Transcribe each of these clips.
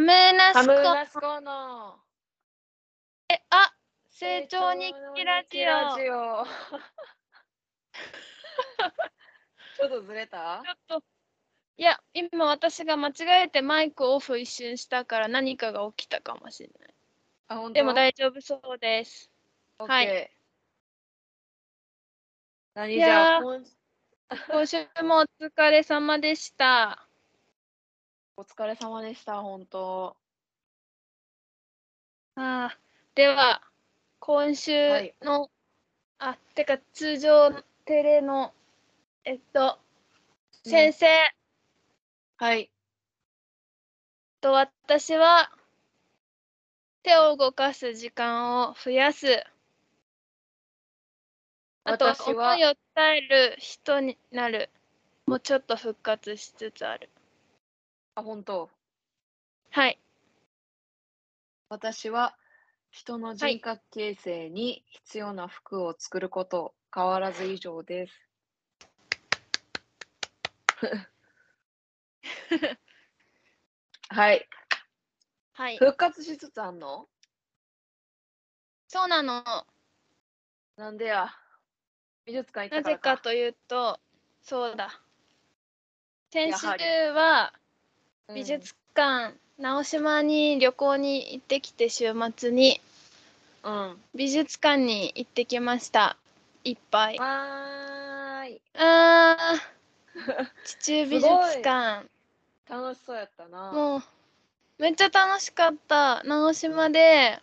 の。ハムナスコのえあ成長日記ラジオ。ちょっとずれた？ょっと。いや、今私が間違えてマイクオフ一瞬したから何かが起きたかもしれない。あ、本当？でも大丈夫そうです。はい何いじゃ 今週もお疲れ様でした。お疲れ様でした、本当。ああでは、今週はいの、あ、てか通常テレの、えっと、うん先生はい。と私は、手を動かす時間を増やす。あと、私は思いを伝える人になる。もうちょっと復活しつつある。あ、本当。はい。私は人の人格形成に必要な服を作ること、変わらず以上です。はい。はい。復活しつつあんの？そうなの。なんでや？美術館行なったからか。ぜかというと、そうだ。先週やはりはうん美術館、直島に旅行に行ってきて週末にうん。美術館に行ってきました。いっぱい。わーい。あー、地中美術館。楽しそうやったな。もう、めっちゃ楽しかった。直島で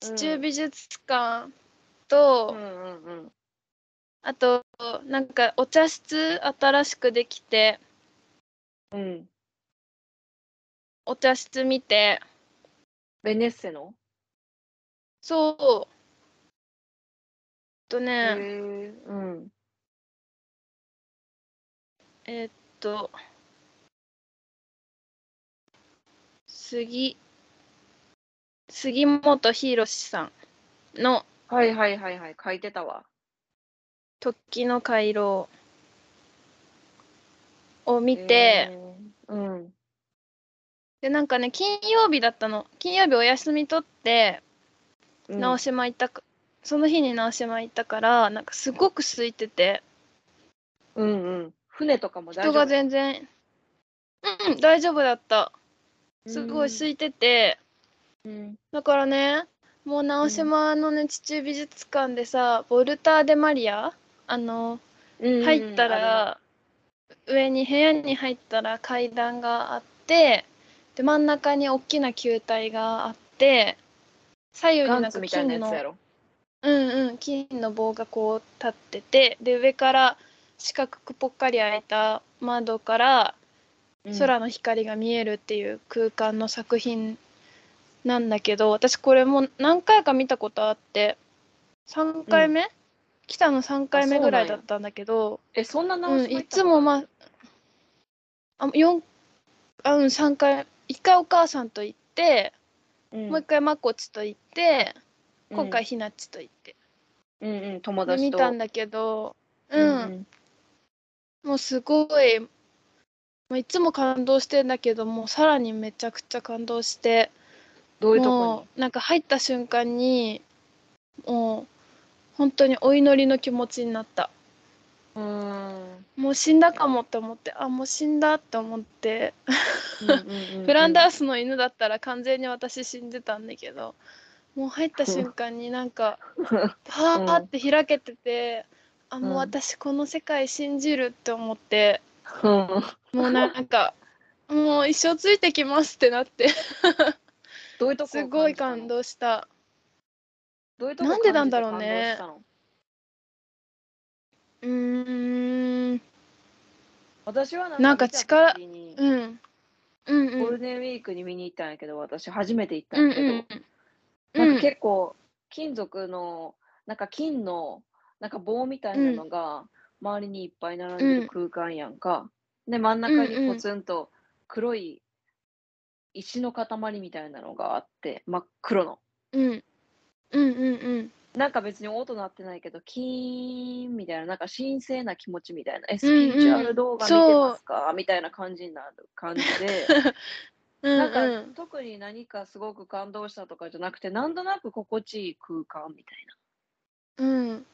地中美術館と、うんうんうん。あと、なんかお茶室新しくできて、うん。お茶室見て、ベネッセの？そう。とへね、え。うん。えーっと、杉、杉本博さんのはいはいはいはい。書いてたわ。時の回廊を見て、うん。で、なんかね、金曜日だったの。金曜日お休み取って、うん。直島行ったか、その日に直島行ったから、なんかすごく空いてて、うんうん。船とかも大丈夫人が全然、うん、大丈夫だった。すごい空いてて、うん。だからね、もう直島のね、地中美術館でさ、ボルター・デ・マリア、あの、うん入ったあら、上に部屋に入ったら階段があって、で、真ん中に大きな球体があって、左右になんか金の。うんうん、金の棒がこう立ってて、で、上から四角くぽっかり開いた窓からうん。空の光が見えるっていう空間の作品なんだけど、私これもう何回か見たことあって、3回目、来たの3回目ぐらいだったんだけど、え、そんな直うん、いつもまあ、あ、四あ、うん、3回、1回お母さんと行って、うん。もう1回まこちと行って、今回うんひなっちと行って。うんうん、友で達と。見たんだけど、う、うんん。もうすごい、いつも感動してんだけど、もうさらにめちゃくちゃ感動して、どういうともこうなんか入った瞬間に、もう本当にお祈りの気持ちになった。にうーん。もう死んだかもって思って、あ、もう死んだって思って、うんうんうんうんフランダースの犬だったら完全に私死んでたんだけど、もう入った瞬間になんか、パーって開けてて、あ、もう私この世界信じるって思って、うん。もうなんか、もう一生ついてきますってなって、すごい感動した。どういうとこなんでなんだろうねうーん、私はなんか力うん。うんうん。ゴールデンウィークに見に行ったんやけど、私初めて行ったうんんやけど、うん。なんか結構金属のなんか金のなんか棒みたいなのが周りにいっぱい並んでる空間やんか。で真ん中にポツンと黒い石の塊みたいなのがあって真っ黒の。うん。うんうんうん。なんか別に音鳴ってないけど、キーンみたいな、なんか神聖な気持ちみたいな、え、スうんうん。ピリチュアル動画見てますか？みたいな感じになる感じで、うんなんかうん特に何かすごく感動したとかじゃなくて、なんとなく心地いい空間みたいな。うん。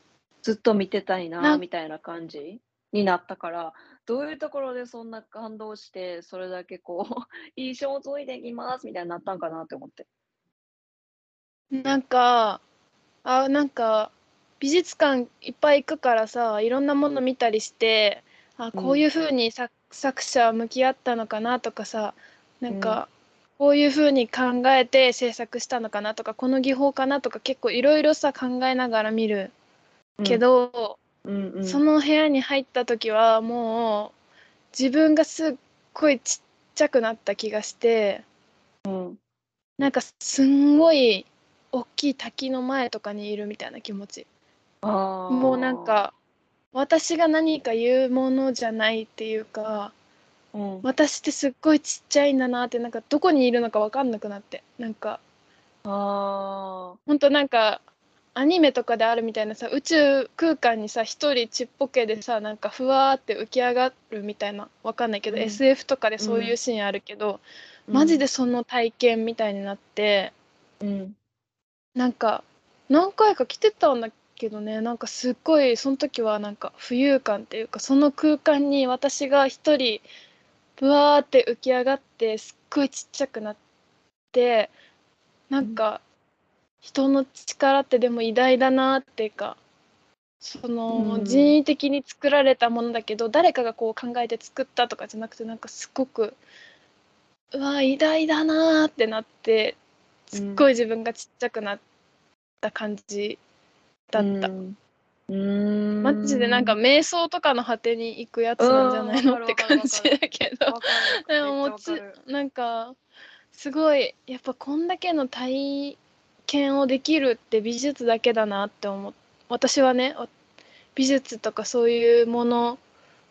ずっと見てたいななみたいな感じになったから、どういうところでそんな感動して、それだけこう、いい賞ついていきますみたいになったんかなって思って。なんかあなんか美術館いっぱい行くからさいろんなもの見たりしてあこういうふうに作作者は向き合ったのかなとかさなんかこういうふうに考えて制作したのかなとかこの技法かなとか結構いろいろさ考えながら見るけど、うんうん、その部屋に入った時はもう自分がすっごいちっちゃくなった気がしてうん、なんかすんごい大きい滝の前とかにいるみたいな気持ち。もうなん、か私が何か言うものじゃないっていうかうん、私ってすっごいちっちゃいんだなってなんかどこにいるのか分かんなくなって。なんかあほんとなんかアニメとかであるみたいなさ宇宙空間にさ一人ちっぽけでさなんかふわーって浮き上がるみたいなわかんないけど、うん。SF とかでそういうシーンあるけど、ーマジで、その体験みたいになってうん、なんか何回か来てたんだけどねなんかすっごいその時はなんか浮遊感っていうかその空間に私が一人ぶわーって浮き上がってすっごいちっちゃくなってなんか人の力ってでも偉大だなっていうかそのうん。人為的に作られたものだけど誰かがこう考えて作ったとかじゃなくてなんかすごくうわ偉大だなーってなってすっごい自分がちっちゃくなった感じだった。うん、うん。マジでなんか瞑想とかの果てに行くやつなんじゃないの？うん。って感じだけど。でももちなんかすごいやっぱこんだけの体験をできるって美術だけだなって思っ私はねわ美術とかそういうもの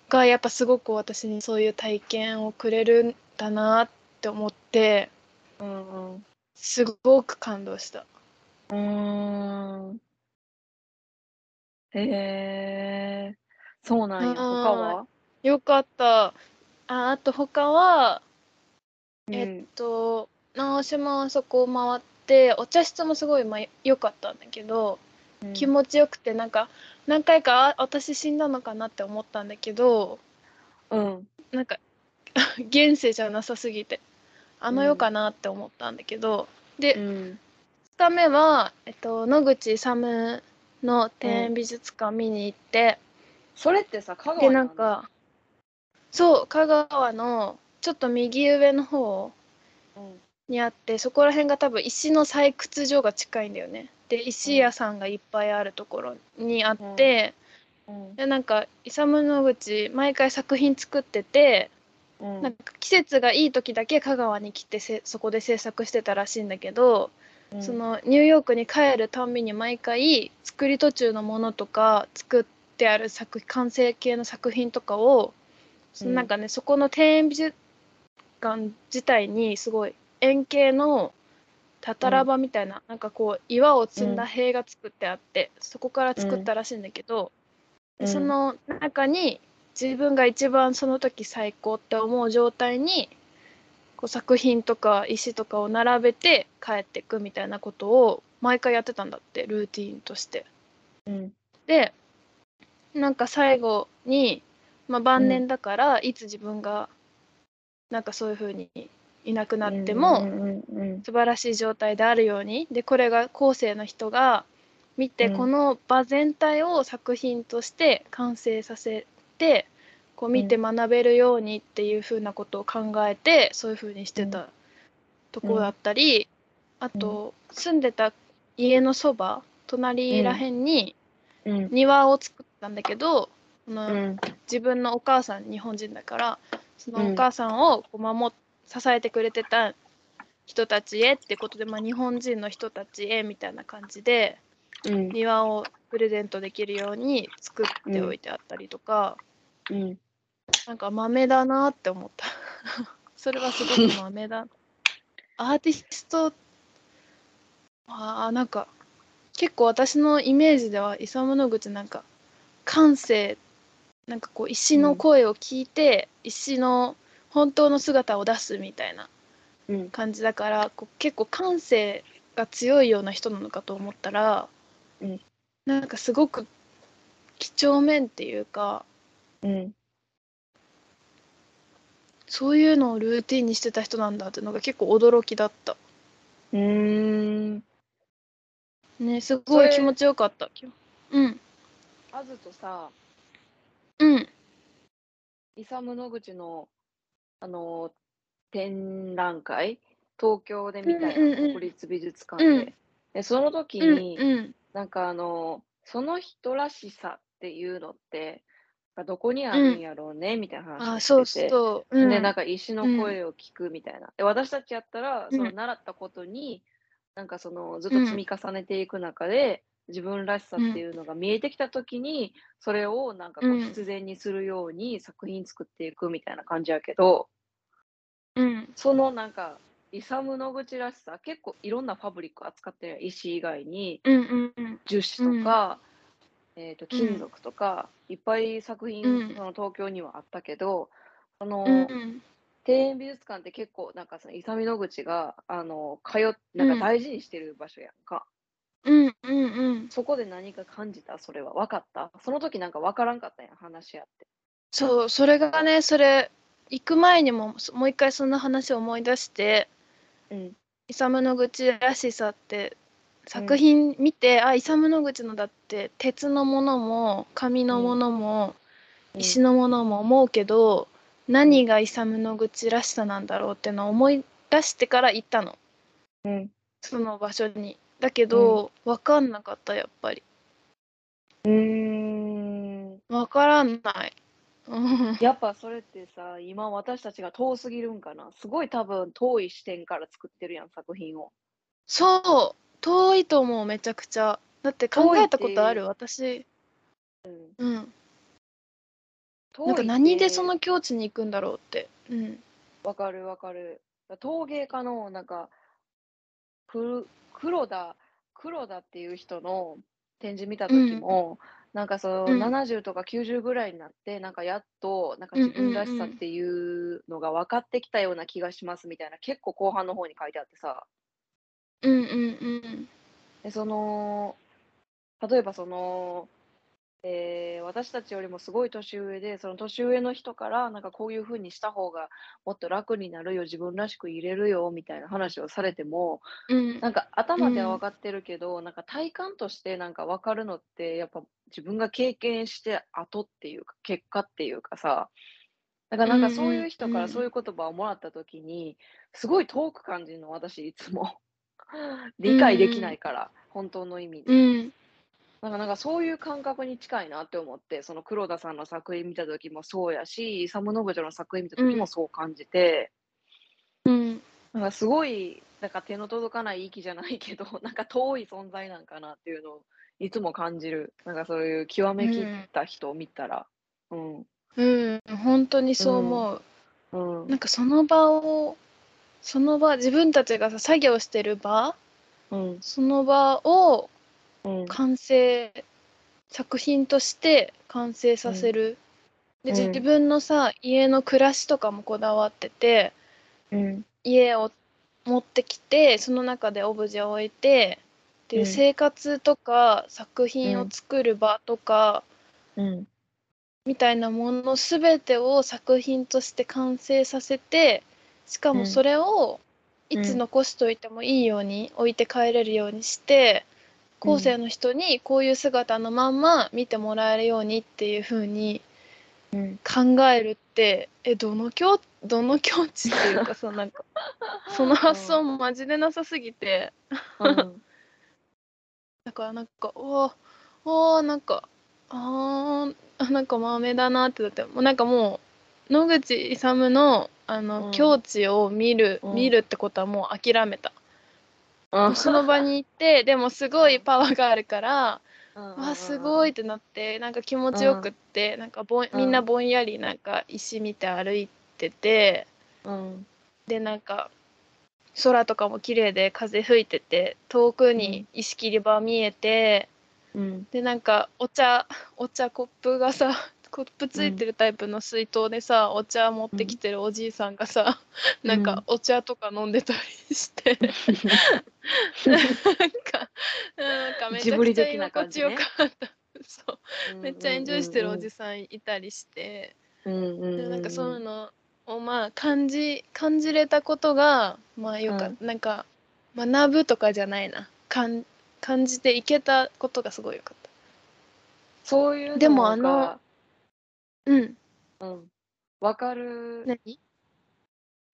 がやっぱすごく私にそういう体験をくれるんだなって思ってうんうん。すごく感動した。うーん。へえ、そうなんや。うん他はよかった。ああと他はえっうんと直島はそこを回ってお茶室もすごいまあ良かったんだけど気持ちよくてなんか何回かあ私死んだのかなって思ったんだけどうん。なんか 現世じゃなさすぎてあの世かなって思ったんだけど、でうん。2日目は、えっと、野口勇の庭園美術館見に行って、それってさ、香川なんんかそう香川のちょっと右上の方うん。にあってそこら辺が多分石の採掘所が近いんだよね。で石屋さんがいっぱいあるところにあって、うん。でなんか勇野口毎回作品作ってて、うん。なんか季節がいい時だけ香川に来てせそこで制作してたらしいんだけど、うん。そのニューヨークに帰るたんびに毎回作り途中のものとか作ってある作完成形の作品とかを、そのなんかねそこの庭園美術館自体にすごい円形のたたらばみたいな、なんかこう岩を積んだ塀が作ってあって、そこから作ったらしいんだけど、でその中に自分が一番その時最高って思う状態にこう作品とか石とかを並べて帰っていくみたいなことを毎回やってたんだってルーティーンとして。うん。でなんか最後に、まあ、晩年だから、いつ自分がなんかそういう風にいなくなっても、素晴らしい状態であるようにでこれが後世の人が見て、うん。この場全体を作品として完成させてこう見て学べるようにっていうふうなことを考えてそういうふうにしてたところだったり、あと住んでた家のそば隣らへんにうん庭を作ったんだけど、そのうん自分のお母さん日本人だからそのうんお母さんをこう守っ支えてくれてた人たちへってことで、まあ、日本人の人たちへみたいな感じでうん。庭をプレゼントできるように作っておいてあったりとか、うんなんか豆だなって思った。それはすごく豆だ。アーティストあーなんか結構私のイメージではイサム・ノグチなんか感性なんかこう石の声を聞いて、石の本当の姿を出すみたいなうん。感じだからこう結構感性が強いような人なのかと思ったら、うん。なんかすごく几帳面っていうかうんそういうのをルーティンにしてた人なんだっていうのが結構驚きだった。うーん。ねすごい気持ちよかった。うん。あずとさうん。イサム・ノグチのあの展覧会？東京で見たやんうんうんうん。国立美術館で,、うん。でその時うんに、うん。なんかあのその人らしさっていうのってどこにあるんやろうね、みたいな話をしてて。そう。うん、でなんか石の声を聞くみたいな、で私たちやったらうん。その習ったことに、なんかそのずっと積み重ねていく中で、自分らしさっていうのが見えてきた時に、それをなんかこううん。必然にするように作品作っていくみたいな感じやけど、うん。そのなんかイサム・ノグチらしさ結構いろんなファブリック扱ってるやん石以外に。うんうんうん。樹脂とか、えー、と金属とか、いっぱい作品、うん。その東京にはあったけどその、うんうん。庭園美術館って結構なんかその勇み野口があの通っなんか大事にしてる場所やんか、うんうんうん。そこで何か感じた？それは。分かった？その時なんか分からんかったんや話し合って。そうそれがねそれ行く前にもそもう一回その話を思い出してうん。イサム・ノグチらしさって作品見て、あイサム・ノグチのだって鉄のものも紙のものも、石のものも思うけど、何がイサム・ノグチらしさなんだろうってのを思い出してから行ったの。うん。その場所に。だけど、分かんなかったやっぱり。うーん。分からない。うん。やっぱそれってさ今私たちが遠すぎるんかな。すごい多分遠い視点から作ってるやん作品を。そう遠いと思うめちゃくちゃ。だって考えたことある私。うん。なんか何でその境地に行くんだろうって。うん。わかるわかる。陶芸家のなんかく黒田黒田っていう人の展示見た時も、なんかその、うん。70とか90ぐらいになってなんかやっとなんかうんうん自分らしさっていうのが分かってきたような気がしますみたいな結構後半の方に書いてあってさうんうんうん。でその例えばその、えー私たちよりもすごい年上でその年上の人からなんかこういう風にした方がもっと楽になるよ自分らしく入れるよみたいな話をされてもうん。なんか頭では分かってるけど、なんか体感としてなんか分かるのってやっぱ自分が経験して後っていうか結果っていうかさだからなんかそういう人からそういう言葉をもらった時にすごい遠く感じるの私いつも 理解できないから、本当の意味で。うん。なんかなんかそういう感覚に近いなって思ってその黒田さんの作品見た時もそうやしイサム・ノグチの作品見た時もそう感じて、うん。なんかすごいなんか手の届かない域じゃないけど なんか遠い存在なんかなっていうのをいつも感じる。なんかそういう極めきった人を見たら。うん。うん。本当にそう思う、うん。なんかその場をその場自分たちがさ作業してる場うん。その場をうん。完成作品として完成させる、でうん。自分のさ家の暮らしとかもこだわっててうん。家を持ってきてその中でオブジェを置いてっていううん。生活とか作品を作る場とか、うん。みたいなもの全てを作品として完成させてしかうん。もそれをいつ残しといてもいいように置いて帰れるようにして、後世の人にこういう姿のまんま見てもらえるようにっていう風にうん。考えるってえどの境どの境地っていうか そのなんかその発想マジでなさすぎて。うん。だからなんかおーおーなんかあなんか豆だなってだってもうなんかもう野口勇のあの、うん。境地を見る、うん。見るってことはもう諦めた、うんその場に行って でもすごいパワーがあるから、うん。わすごいってなってなんか気持ちよくって、なんかぼんみんなぼんやりなんか石見て歩いててうん。でなんか空とかも綺麗で風吹いてて遠くに石切り場見えて、うん。でなんかお茶お茶コップがさコップついてるタイプの水筒でさ、お茶持ってきてるおじいさんがさ、うん。なんかお茶とか飲んでたりして、なんかなんかめちゃくちゃ居心地よかった。そう。めっちゃエンジョイしてるおじささんいたりして、ん。うんうんなんかそういうのをまあ感じ感じれたことがまあよかった、なんか学ぶとかじゃないな。感感じていけたことがすごいよかった。そういうでもあの、うん。うん。わかる、何？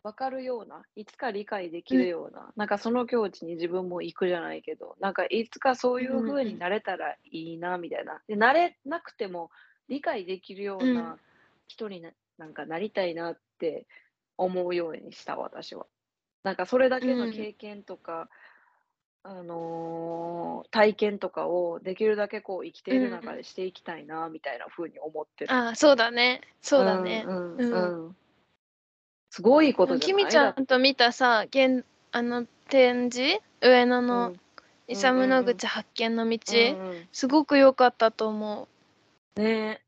わかるような、いつか理解できるような、なんかその境地に自分も行くじゃないけど、なんかいつかそういう風になれたらいいな、みたいな。で、なれなくても理解できるよううん。な人にななんかなりたいなって思うようにした、私は。なんかそれだけの経験とか、あのー体験とかをできるだけこう生きている中でしていきたいな、みたいな風に思ってる。ああそうだね。そうだね、うんうんうん。うん。すごいことじゃない？きみちゃんと見たさ現あの展示？上野のイサムの口発見の道、うんうんすごく良かったと思ね。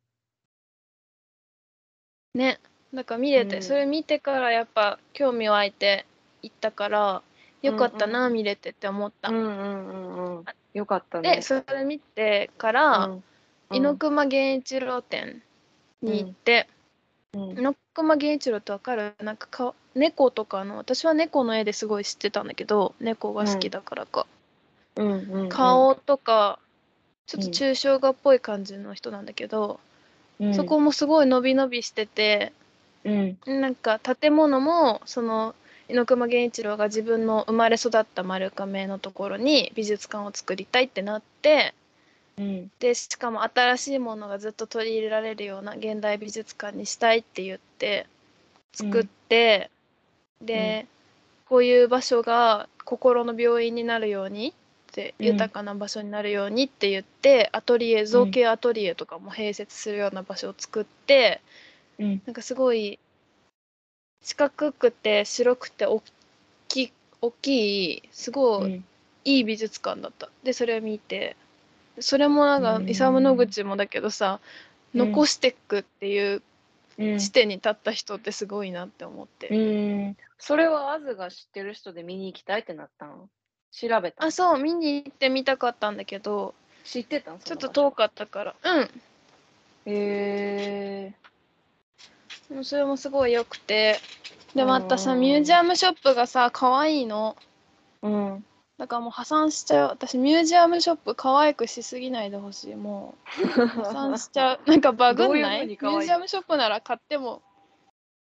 うねだから見れて、うん。それ見てからやっぱ興味湧いて行ったからよかったな、うん見れてって思った、うんうんうんうん。よかったね。でそれ見てから、うん。猪熊源一郎店に行って、うん。猪熊源一郎ってわかる？なんかか猫とかの私は猫の絵ですごい知ってたんだけど猫が好きだからか、うん。うんうん顔とかちょっとうん抽象画っぽい感じの人なんだけど、うん。そこもすごい伸び伸びしててうん。なんか建物もその猪熊源一郎が自分の生まれ育った丸亀のところに美術館を作りたいってなってうん。でしかも新しいものがずっと取り入れられるような現代美術館にしたいって言って作って、で、こういう場所が心の病院になるようにってうん。豊かな場所になるようにって言って、アトリエ造形アトリエとかも併設するような場所を作ってうん。なんかすごい四角くて白くて大きい大きいすごいいい美術館だった。でそれを見て。それもなんうん。かイサム・ノグチもだけどさ、うん。残していくっていううん。地点に立った人ってすごいなって思って、うん。それはアズが知ってる人で見に行きたいってなったの？調べたあそう見に行ってみたかったんだけど知ってたん？ちょっと遠かったから。うん。へえでもそれもすごい良くて。でまたさうんミュージアムショップがさ可愛いの。うん。だからもう破産しちゃう。私ミュージアムショップ可愛くしすぎないでほしい。もう 破産しちゃう。なんかバグんない？ミュージアムショップなら買っても。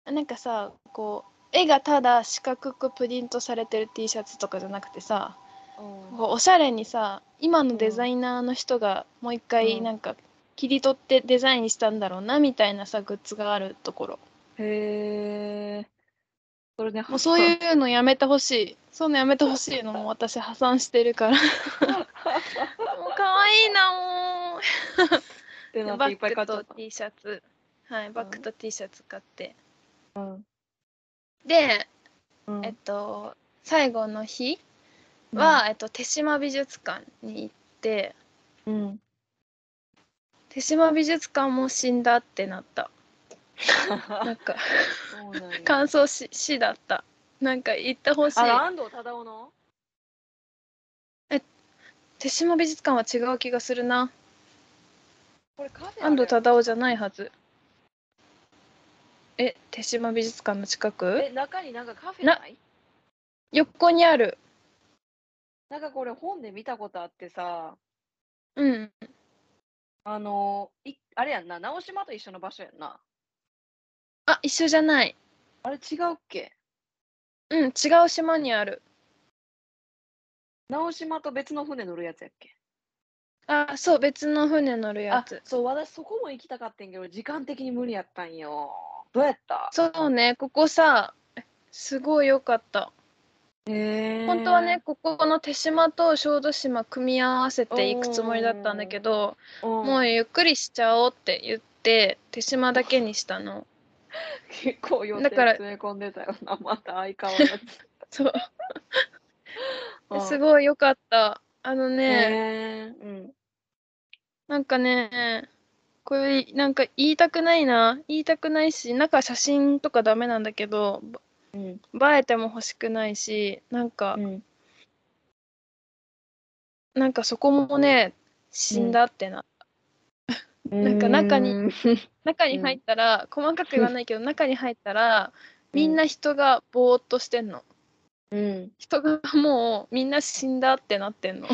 なんかさこう絵がただ四角くプリントされてる T シャツとかじゃなくてさこうおしゃれにさ今のデザイナーの人がもう一回うん。なんか切り取ってデザインしたんだろうなみたいなさグッズがあるところ。へえそれでもうそういうのやめてほしい。そういうのやめてほしいのも私破産してるから。もう可愛いなもう。ってなっバていっぱいッグと T シャツ。はいバッグと T シャツ買って、うん。でうん。えっと最後の日は、えっと、手島美術館に行ってうん手島美術館も死んだってなった。なんか感想し死だった。なんか行ってほしい。安藤忠雄の？手島美術館は違う気がするな。安藤忠忠雄じゃないはず。え手島美術館の近く？え中になんかカフェない？横にある。なんかこれ本で見たことあってさ。うんあのいあれやんな直島と一緒の場所やんな。あ一緒じゃない。あれ違うっけ？うん違う島にある。直島と別の船乗るやつやっけ？あそう別の船乗るやあつそう私そこも行きたかったんやけど時間的に無理やったんよ。どうやった？そうねここさすごい良かった本当はねここの手島と小豆島組み合わせていくつもりだったんだけどももうゆっくりしちゃおうって言って手島だけにしたの結構予定だから詰め込んでたよなまた相変わらず そう うんすごい良かった。あのね、うん。なんかね、これなんか言いたくないな。言いたくないし、中写真とかダメなんだけど、うん。映えても欲しくないし、なんか、うん。なんかそこもね、死んだってな。なんか中に中に入ったら、細かく言わないけど、中に入ったら、みんな人がぼーっとしてんの。うん。人がもうみんな死んだってなってんの。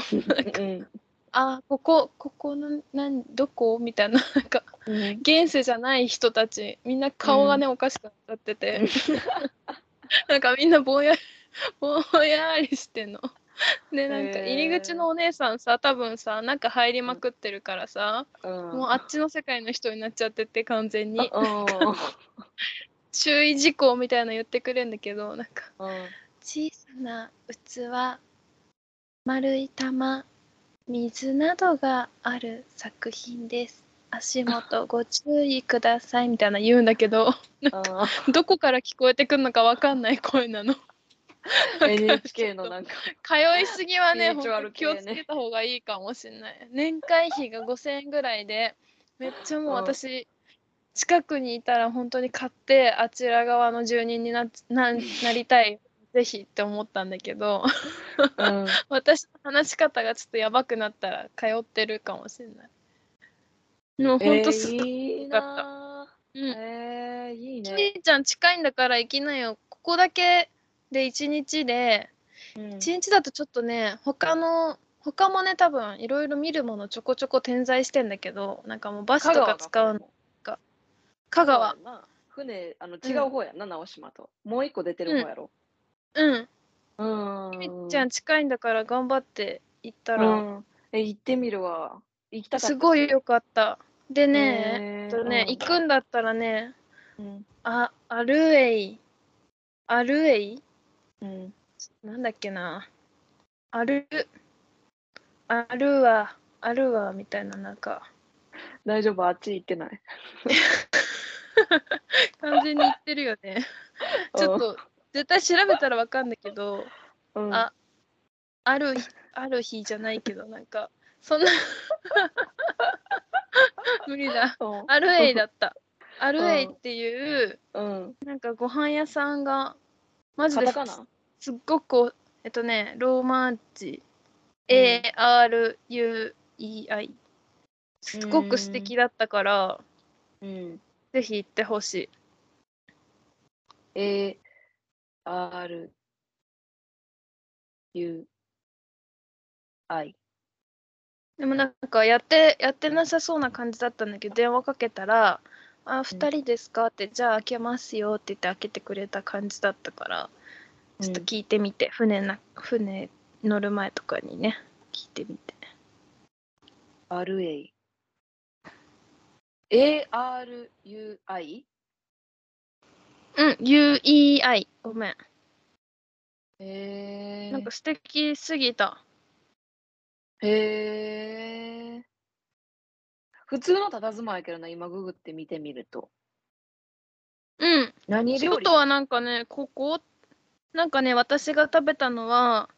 うん。あ、ここ、ここなん、なん、どこ？みたいな、なんか、うん。現世じゃない人たち、みんな顔がね、おかしくなっちゃってて、なんかみんなぼんやり、ぼんやりしてんの。で、なんか入り口のお姉さんさ、多分さ、中入りまくってるからさ、うん。もうあっちの世界の人になっちゃってて、完全に。うん。注意事項みたいなの言ってくれるんだけど、なんか、うん。小さな器、丸い玉、水などがある作品です。足元ご注意くださいみたいな言うんだけど、どこから聞こえてくるのかわかんない声なの。NHK のなんか。通いすぎはね、スピリチュアル本当気をつけた方がいいかもしれない。年会費が5000円ぐらいで、めっちゃもううん私、近くにいたら本当に買って、あちら側の住人になななりたい。ぜひって思ったんだけど、うん。私の話し方がちょっとやばくなったら通ってるかもしれない。もうほんとすっごい、いいなうんぁ。えー、いいちね。いちゃん近いんだから行きなよ。ここだけで1日で、うん1日だとちょっとね、他の、他もね、多分いろいろ見るものちょこちょこ点在してんだけど、なんかもうバスとか使うの。香香川。な。船、あの、違う方やんな、直島と。もう一個出てる方やろ。うん。うん。ちいちゃん近いんだから頑張って行ったら、うん。え、行ってみるわ。行きたかったし。すごい良かった。でね、えっとね、うん行くんだったらね、うん。あ、アルエイ。アルエイ？うん。なんだっけな。アル、アルワ、アルワみたいな、なんか、大丈夫、あっち行ってない？完全に言ってるよね。ちょっと、絶対調べたらわかんだけど、うん、あある日、ある日じゃないけど、なんか、そんな、無理だ。うん、アルエイだった。アルエイっていう、うん。なんかご飯屋さんが、マジでカタカナ？すっごくこう、えっとね、ローマ字、うん ARUEI。すっごく素敵だったから、うん。ぜひ行ってほしい。A, R, U, I。でもなんかやって、やってなさそうな感じだったんだけど、電話かけたら、あ、二人ですか？って、じゃあ開けますよって言って開けてくれた感じだったから、ちょっと聞いてみて、船な、船乗る前とかにね、聞いてみて。R, A。A, R, U, I? うん、UEI。ごめん。へえ。なんか素敵すぎた。へえ。普通の佇まいやけどな、今ググって見てみると。うん。何料理？外はなんかね、ここ、なんかね、私が食べたのは、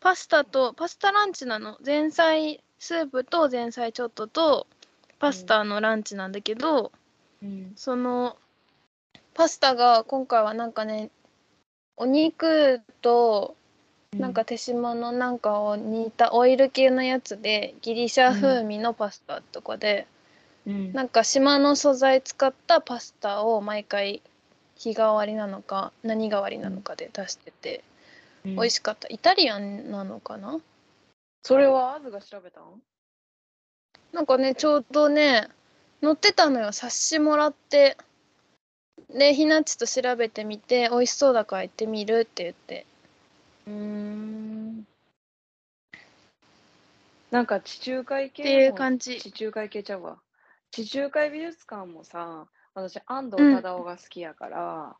パスタと、パスタランチなの。前菜スープと前菜ちょっとと、パスタのランチなんだけど、うん。その、パスタが今回はなんかね、お肉と、なんか手島のなんかを煮たオイル系のやつで、ギリシャ風味のパスタとかで、うん、なんか島の素材使ったパスタを毎回日替わりなのか何替わりなのかで出してて、うん。美味しかった。イタリアンなのかな？それはアズが調べたんなんかねちょうどね載ってたのよ。冊子もらって。でひなっちと調べてみて美味しそうだから行ってみるって言ってうーん。なんか地中海系っていうも感じ。地中海系ちゃうわ。地中海美術館もさ、私、安藤うん忠雄が好きやから、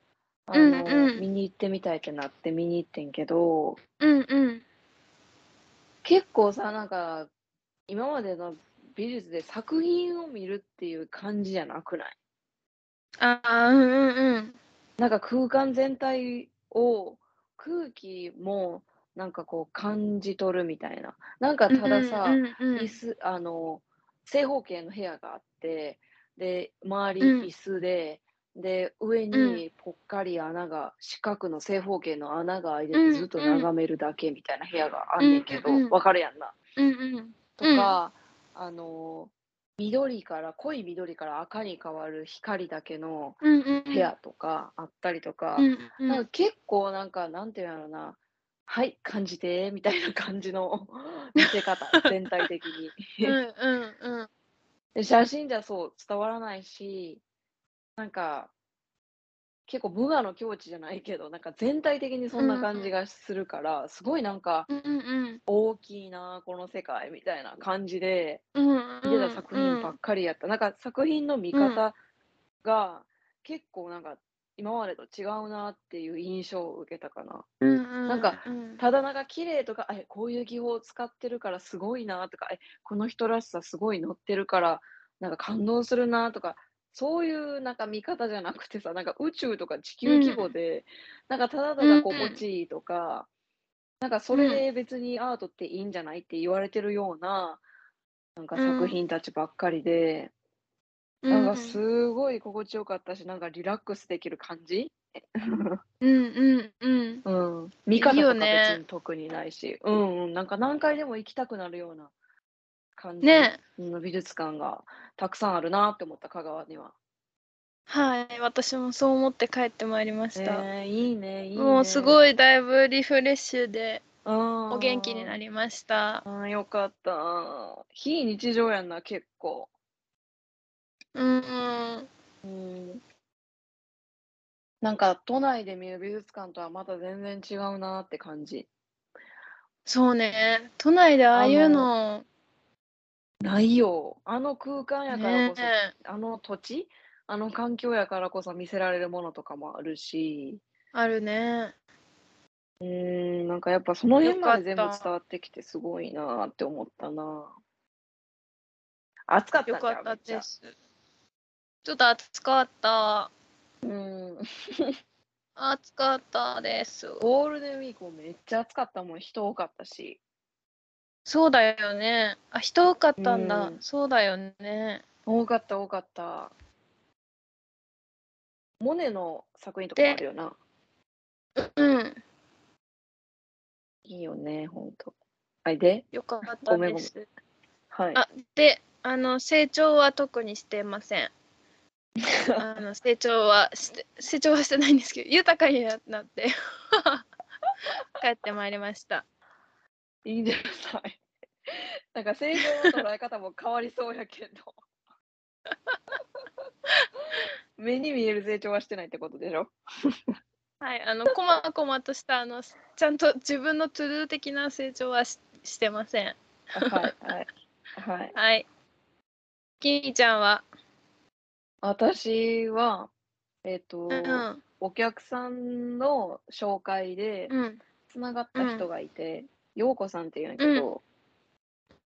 あうんの、うん。見に行ってみたいってなって見に行ってんけど、うんうん。結構さ、なんか、今までの美術で作品を見るっていう感じじゃなくない？ああうんうんうん。なんか空間全体を、空気も、なんかこう感じ取るみたいな。なんかたださ、うんうんうん椅子、あの、正方形の部屋があって、で、周りうん。椅子で、で、上にぽっかり穴が、四角の正方形の穴が開いてうんてずっと眺めるだけみたいな部屋があんねんけど、うんうんわかるやんな。うんうん。とか、あの、緑から、濃い緑から赤に変わる光だけのうんうん。部屋とかあったりとか、うんうん。なんか結構なんか、なんていうんやろな、はい、感じて、みたいな感じの 見せ方、全体的に。うんうんうん。で写真じゃそう伝わらないし、なんか、結構無我の境地じゃないけど、なんか全体的にそんな感じがするから、すごいなんかうんうん大きいな、この世界みたいな感じで、うんうん見てた作品ばっかりやった。なんか作品の見方が結構なんか今までと違うなっていう印象を受けたかな。うんうんなんかうんただなんか綺麗とか、え、こういう技法を使ってるからすごいなとか、え、この人らしさすごい乗ってるから、なんか感動するなとか、そういうなんか見方じゃなくてさ、なんか宇宙とか地球規模で、なんかただただ心地いいとか、なんかそれで別にアートっていいんじゃないって言われてるような、なんか作品たちばっかりで、なんかすごい心地よかったし、なんかリラックスできる感じ？うんうんうん。うん。見方とか別に特にないし、うんうん、なんか何回でも行きたくなるような感じねの美術館がたくさんあるなって思った、香川には。はい私もそう思って帰ってまいりました、えー、いいね、いいね。もうすごいだいぶリフレッシュでおお元気になりましたあーよかった。非日常やんな、結構。うんうんうん。なんか都内で見る美術館とはまた全然違うなって感じ。そうね都内でああいうのないよ。あの空間やからねこそ、あの土地？あの環境やからこそ見せられるものとかもあるし、あるね。うーん、なんかやっぱその辺まで全部伝わってきてすごいなって思ったな。暑かったんじゃんよかったちゃ。です。ちょっと暑かった。うん。暑かったです。ゴールデンウィークもめっちゃ暑かったもん、人多かったし。そうだよね。あ人多かったんだ、うん。そうだよね。多かった、多かった。モネの作品とかもあるよな。うん。いいよね、ほんと。はい、で、よかったごめんごめん。です。はい。あであの成長は特にしてません。あの成長はして成長はしてないんですけど豊かになって。帰ってまいりましたいいんじゃない？なんか正常の捉え方も変わりそうやけど。目に見える成長はしてないってことでしょ？はいあのこまこまとしたあのちゃんと自分のトゥルー的な成長はししてません。はい、はい。はい。はい。きみちゃんは？私は、えっ、と、うんお客さんの紹介でうん。つながった人がいて、ようこさんっていうんやけど、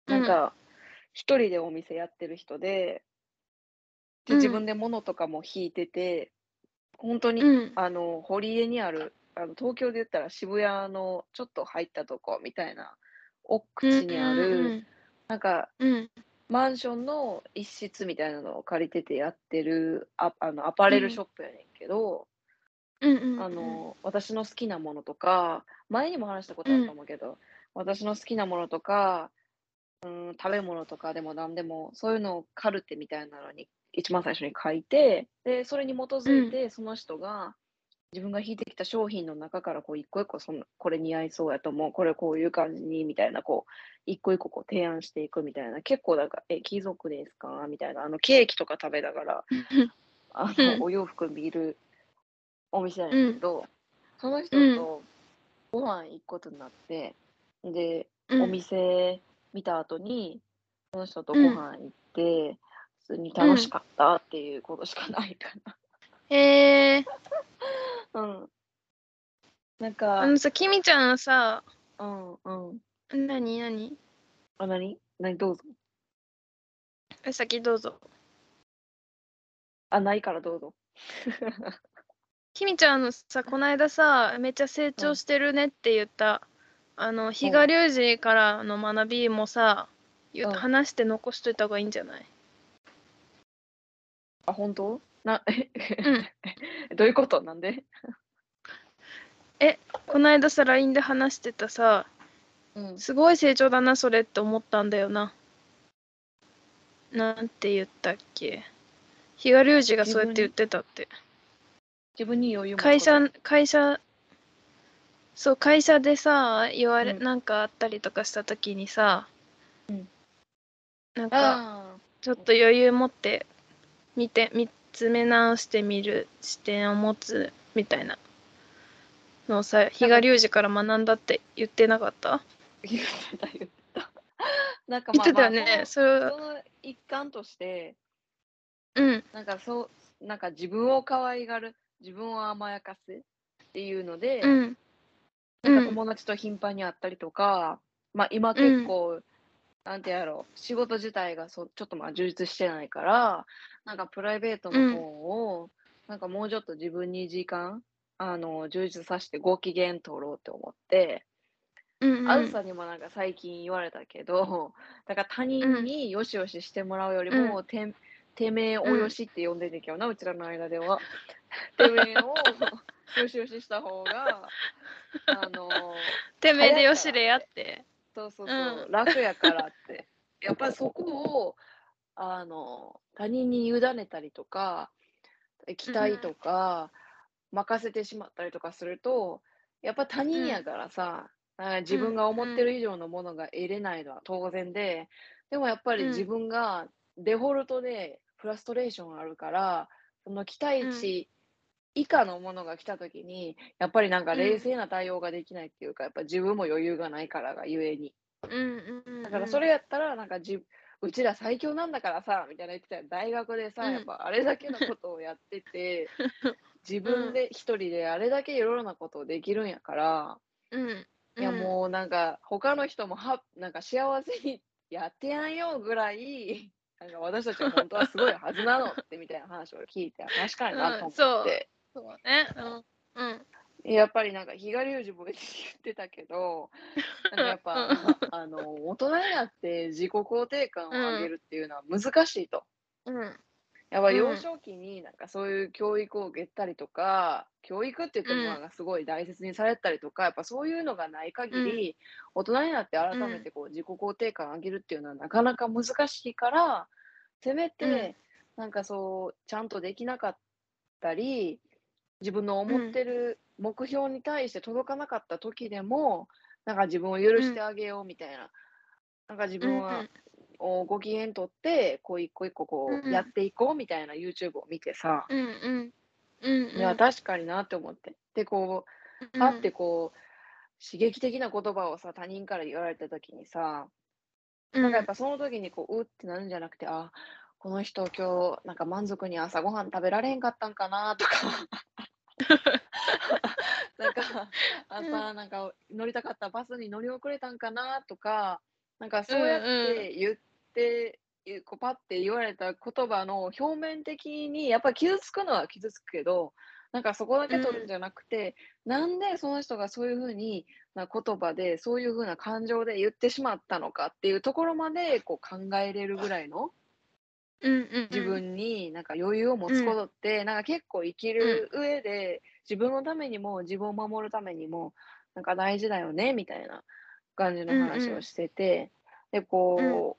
うん。なんか、一人でお店やってる人で、でうん。自分で物とかも引いてて、本当に、うん。あの、堀江にある、あの東京で言ったら渋谷のちょっと入ったとこみたいな、奥地にある、なんか、うんうん。マンションの一室みたいなのを借りててやってるアあのアパレルショップやねんけど、うん。うんうんあの私の好きなものとか前にも話したことあると思うけど、私の好きなものとか、うん、食べ物とかでも何でもそういうのをカルテみたいなのに一番最初に書いてでそれに基づいてその人が自分が引いてきた商品の中からこう一個一個そのこれ似合いそうやと思うこれこういう感じにみたいなこう一個一個こう提案していくみたいな結構なんか「え貴族ですか?」みたいなあのケーキとか食べながらあうん。のお洋服見るお店なんやけど、その人とご飯行くことになってで、うんお店見た後にその人とご飯行って、普通に楽しかったっていうことしかないかへえな。うん。なんか、あのさきみちゃんさうんうん。何何？あ、何？何どうぞ。え先どうぞあ、ないからどうぞ。きみちゃんのさこの間さめっちゃ成長してるねって言った、あの比嘉隆二からの学びもさ、話して残しといた方がいいんじゃない？あ、本当？な、うん。どういうこと？なんで？この間さ LINE で話してたさうん。すごい成長だなそれって思ったんだよな。なんて言ったっけ？比嘉隆二がそうやって言ってたって。自分に余裕会社会社そう会社でさ言われ、うん。なんかあったりとかした時にさ、うん。なんかあちょっと余裕持って見て見つめ直してみる視点を持つみたいなのをさ比嘉隆二から学んだって言ってなかった？あ、言ってた言ってた。なんか言ってたよまあね。そその一環として、うん。なんかそう、なんか自分を可愛がる、自分を甘やかすっていうので、うんなんか友達と頻繁に会ったりとか、まあ今結構、なんてやろう、仕事自体がそちょっとまあ充実してないから、なんかプライベートの方を、なんかもうちょっと自分に時間、あの、充実させてご機嫌取ろうって思って、うんうん。あずさにもなんか最近言われたけど、だから他人によしよししてもらうよりも、ててめえおよしって呼んでんけどな、うちらの間では。てめえをよしよしした方が、あのてめえでよしれやって。そうそうそう、うん。楽やからって。やっぱりそこを、あの、他人に委ねたりとか、期待とか、任せてしまったりとかすると、やっぱ他人やからさ、あ自分が思ってる以上のものが得れないのは当然で、でもやっぱりうん。自分がデフォルトでフラストレーションあるから、その期待値以下のものが来た時に、やっぱりなんか冷静な対応ができないっていうか、やっぱ自分も余裕がないからがゆえに。うんうんうんだからそれやったら、なんかじうちら最強なんだからさ、みたいな言ってたよ。大学でさ、うんやっぱあれだけのことをやってて、自分で一人であれだけいろいろなことをできるんやから、うんいやもうなんか他の人もはなんか幸せにやってやんよぐらい、なんか私たちは本当はすごいはずなのってみたいな話を聞いて、確かになと思って。そうね。うん。うん。やっぱりなんか比嘉隆二も言ってたけど、やっぱ、あの大人になって自己肯定感を上げるっていうのは難しいと。うん。やっぱうん幼少期になんかそういう教育を受けたりとか、教育って言ってもうん。なんかすごい大切にされたりとか、やっぱそういうのがない限り、大人になって改めてこう自己肯定感を上げるっていうのはなかなか難しいから、せめてなんかそうちゃんとできなかったり、自分の思ってる目標に対して届かなかった時でも、なんか自分を許してあげようみたいな。なんか自分は、おご機嫌取って、こう一個一個こううんやっていこうみたいな YouTube を見てさ、うんうんうんうん。いや、確かになって思って。で、こう、パってこう、刺激的な言葉をさ、他人から言われた時にさ、なんかやっぱその時にこう、うってなるんじゃなくて、あ、この人今日なんか満足に朝ごはん食べられへんかったんかなとか、なんか朝なんか乗りたかったバスに乗り遅れたんかなとか、なんかそうやって言って、いうこうパッて言われた言葉の表面的にやっぱり傷つくのは傷つくけど、なんかそこだけ取るんじゃなくて、なんでその人がそういうふうにな言葉で、そういうふうな感情で言ってしまったのかっていうところまでこう考えれるぐらいのうんうん自分になんか余裕を持つことって、なんか結構生きる上で、自分のためにも自分を守るためにもなんか大事だよねみたいな感じの話をしてて、でこ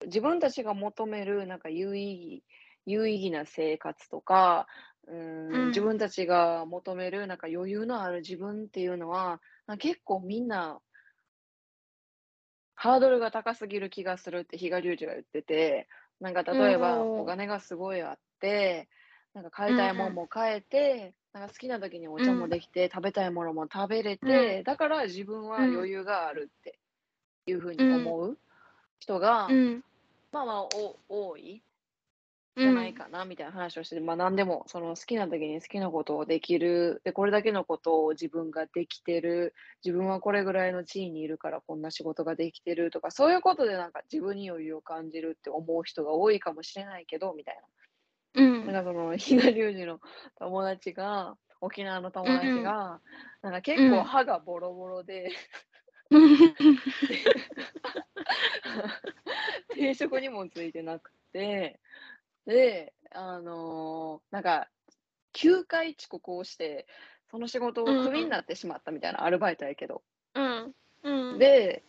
う、自分たちが求めるなんか有意義有意義な生活とかうん、うん。自分たちが求めるなんか余裕のある自分っていうのは結構みんなハードルが高すぎる気がするって比嘉隆二が言っててなんか例えばうん。お金がすごいあってなんか買いたいもんも買えて、なんか好きな時にお茶もできて、食べたいものも食べれて、だから自分は余裕があるっていうふうに思う人が、うん。まあまあお多いじじゃないかなみたいな話をしてて、まあ何でもその好きな時に好きなことをできる。でこれだけのことを自分ができてる。自分はこれぐらいの地位にいるからこんな仕事ができてるとかそういうことでなんか自分に余裕を感じるって思う人が多いかもしれないけどみたいうん。ななんかその比嘉隆二の友達が沖縄の友達が、なんか結構歯がボロボロで、定職にもついてなくて、で、あのーなんか、9回遅刻をして、その仕事をうんうんクビになってしまったみたいなアルバイトやけど。うん。うん。で、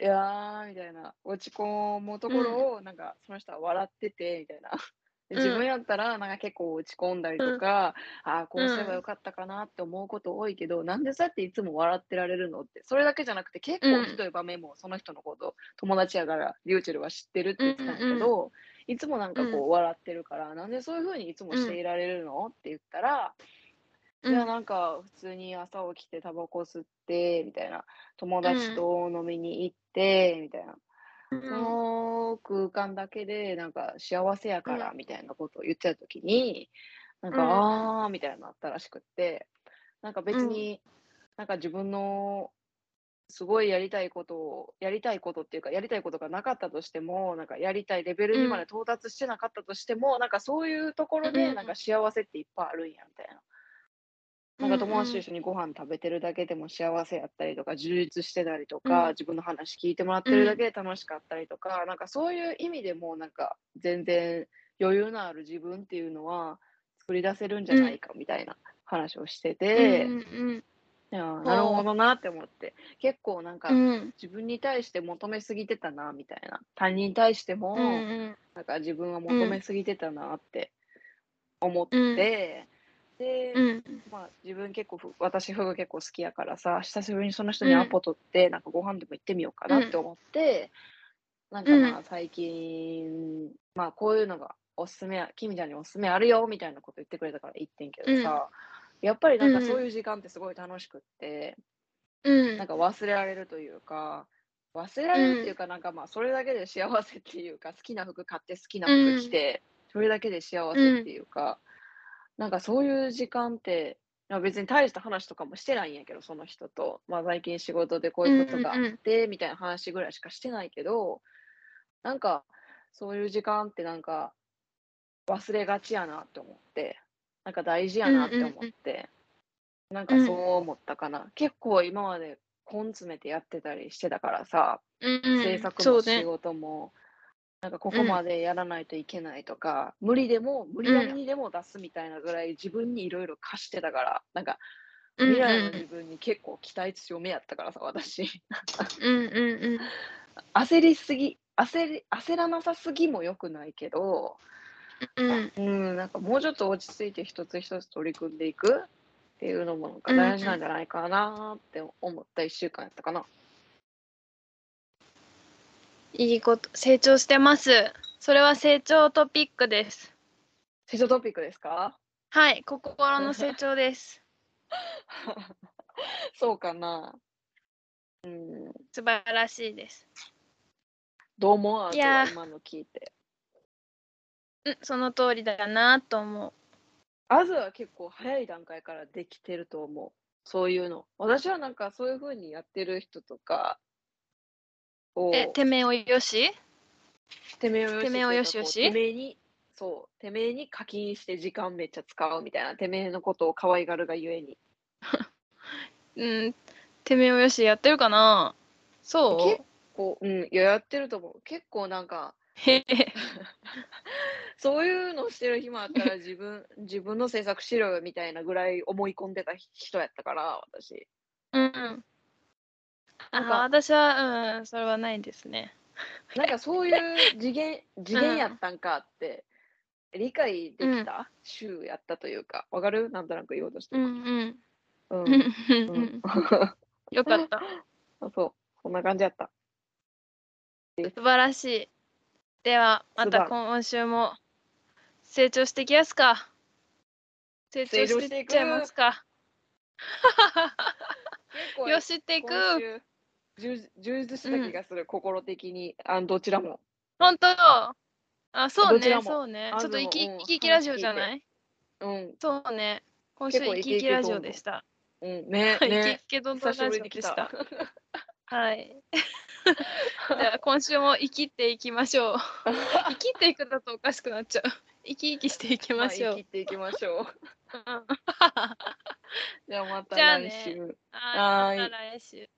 いやーみたいな、落ち込むところを、なんか、その人は笑ってて、みたいな。で自分やったら、なんか結構落ち込んだりとか、ああ、こうすればよかったかなって思うこと多いけど、なんでそうやっていつも笑ってられるのって、それだけじゃなくて、結構ひどい場面もその人のこと、友達やから、リューチェルは知ってるって言ってたんだけど、いつもなんかこう笑ってるから、なんでそういう風にいつもしていられるの？って言ったら、いや、なんか普通に朝起きてタバコ吸って、みたいな。友達と飲みに行って、みたいな。その空間だけで、なんか幸せやから、みたいなことを言ってた時に、なんか、うん。あー、みたいになったらしくって、なんか別に、なんか自分のすごいやりたいことを、やりたいことっていうか、やりたいことがなかったとしても、なんかやりたいレベルにまで到達してなかったとしても、なんかそういうところで、うんなんか幸せっていっぱいあるんや、みたいな。なんか友達と一緒にご飯食べてるだけでも幸せやったりとか、充実してたりとか、うん。自分の話聞いてもらってるだけで楽しかったりとか、なんかそういう意味でも、なんか全然余裕のある自分っていうのは作り出せるんじゃないかみたいな話をしてて、うんうんいやなるほど。なって思って、結構なんかうん。自分に対して求めすぎてたなみたいな、他人に対しても、うんうん。なんか自分は求めすぎてたなって思って、うんで、うん。まあ、自分結構ふ、私、フグ結構好きやからさ、久しぶりにその人にアポ取って、なんかご飯でも行ってみようかなって思って、なんかまあ、最近、まあ、こういうのがおすすめや、キミちゃんにおすすめあるよ、みたいなこと言ってくれたから行ってんけどさ、やっぱりなんかそういう時間ってすごい楽しくって、うん。なんか忘れられるというか、忘れられるっていうか、なんかまあ、それだけで幸せっていうか、好きな服買って好きな服着て、それだけで幸せっていうか、なんかそういう時間って、別に大した話とかもしてないんやけど、その人と。まあ最近仕事でこういうことがあって、みたいな話ぐらいしかしてないけど、なんかそういう時間ってなんか忘れがちやなって思って、なんか大事やなって思って、なんかそう思ったかな。結構今まで根詰めてやってたりしてたからさ、うん制作も仕事も、なんかここまでやらないといけないとか、無理でも無理やりにでも出すみたいなぐらい自分にいろいろ貸してたから、なんか未来の自分に結構期待強めやったからさ、私。うんうんうん。焦りすぎ、焦り、焦らなさすぎも良くないけど、うん。うん、なんかもうちょっと落ち着いて一つ一つ取り組んでいくっていうのもなんか大事なんじゃないかなって思った一週間やったかな。いいこと成長してます。それは成長トピックです。成長トピックですか？はい心の成長です。そうかな。うん、素晴らしいです。どう思う？今の聞いて。うんその通りだなと思うアズは結構早い段階からできてると思う。そういうの。私はなんかそういう風にやってる人とかを、えてめえをよし？てめえをよし。てめえをよしよし？てめえに、そう、てめえに課金して時間めっちゃ使うみたいな、てめえのことを可愛がるがゆえに。うんてめえをよしやってるかな？そ結構、うん、いや、やってると思う。結構なんか、うへへ そういうのしてる暇あったら自分、自分の制作しろよみたいなぐらい思い込んでた人やったから、私。うん。なんあか私はうんそれはないですね。なんかそういう次元、次元やったんかって、理解できた？週やったというか、わかる？なんとなく言おうとしてうんる。うんうん。うん。よかった。そう、そんな感じやった。素晴らしいではまた今週も成長していきますか。成長していっちゃいますか。よしっていく。充充実した気がする、心的に。あどちらも。本当？あそうねそうね。あちょっと生き生きラジオじゃない？うん、そうね。今週生き生きラジオでした。うん、ね、生きね生。きどんどんラジオでした。はい では今週も生きていきましょう。生きていくだとおかしくなっちゃう。生き生きしていきましょう。あ生きていきましょう。うん。じゃあまたじゃあね。来週。はい。また来週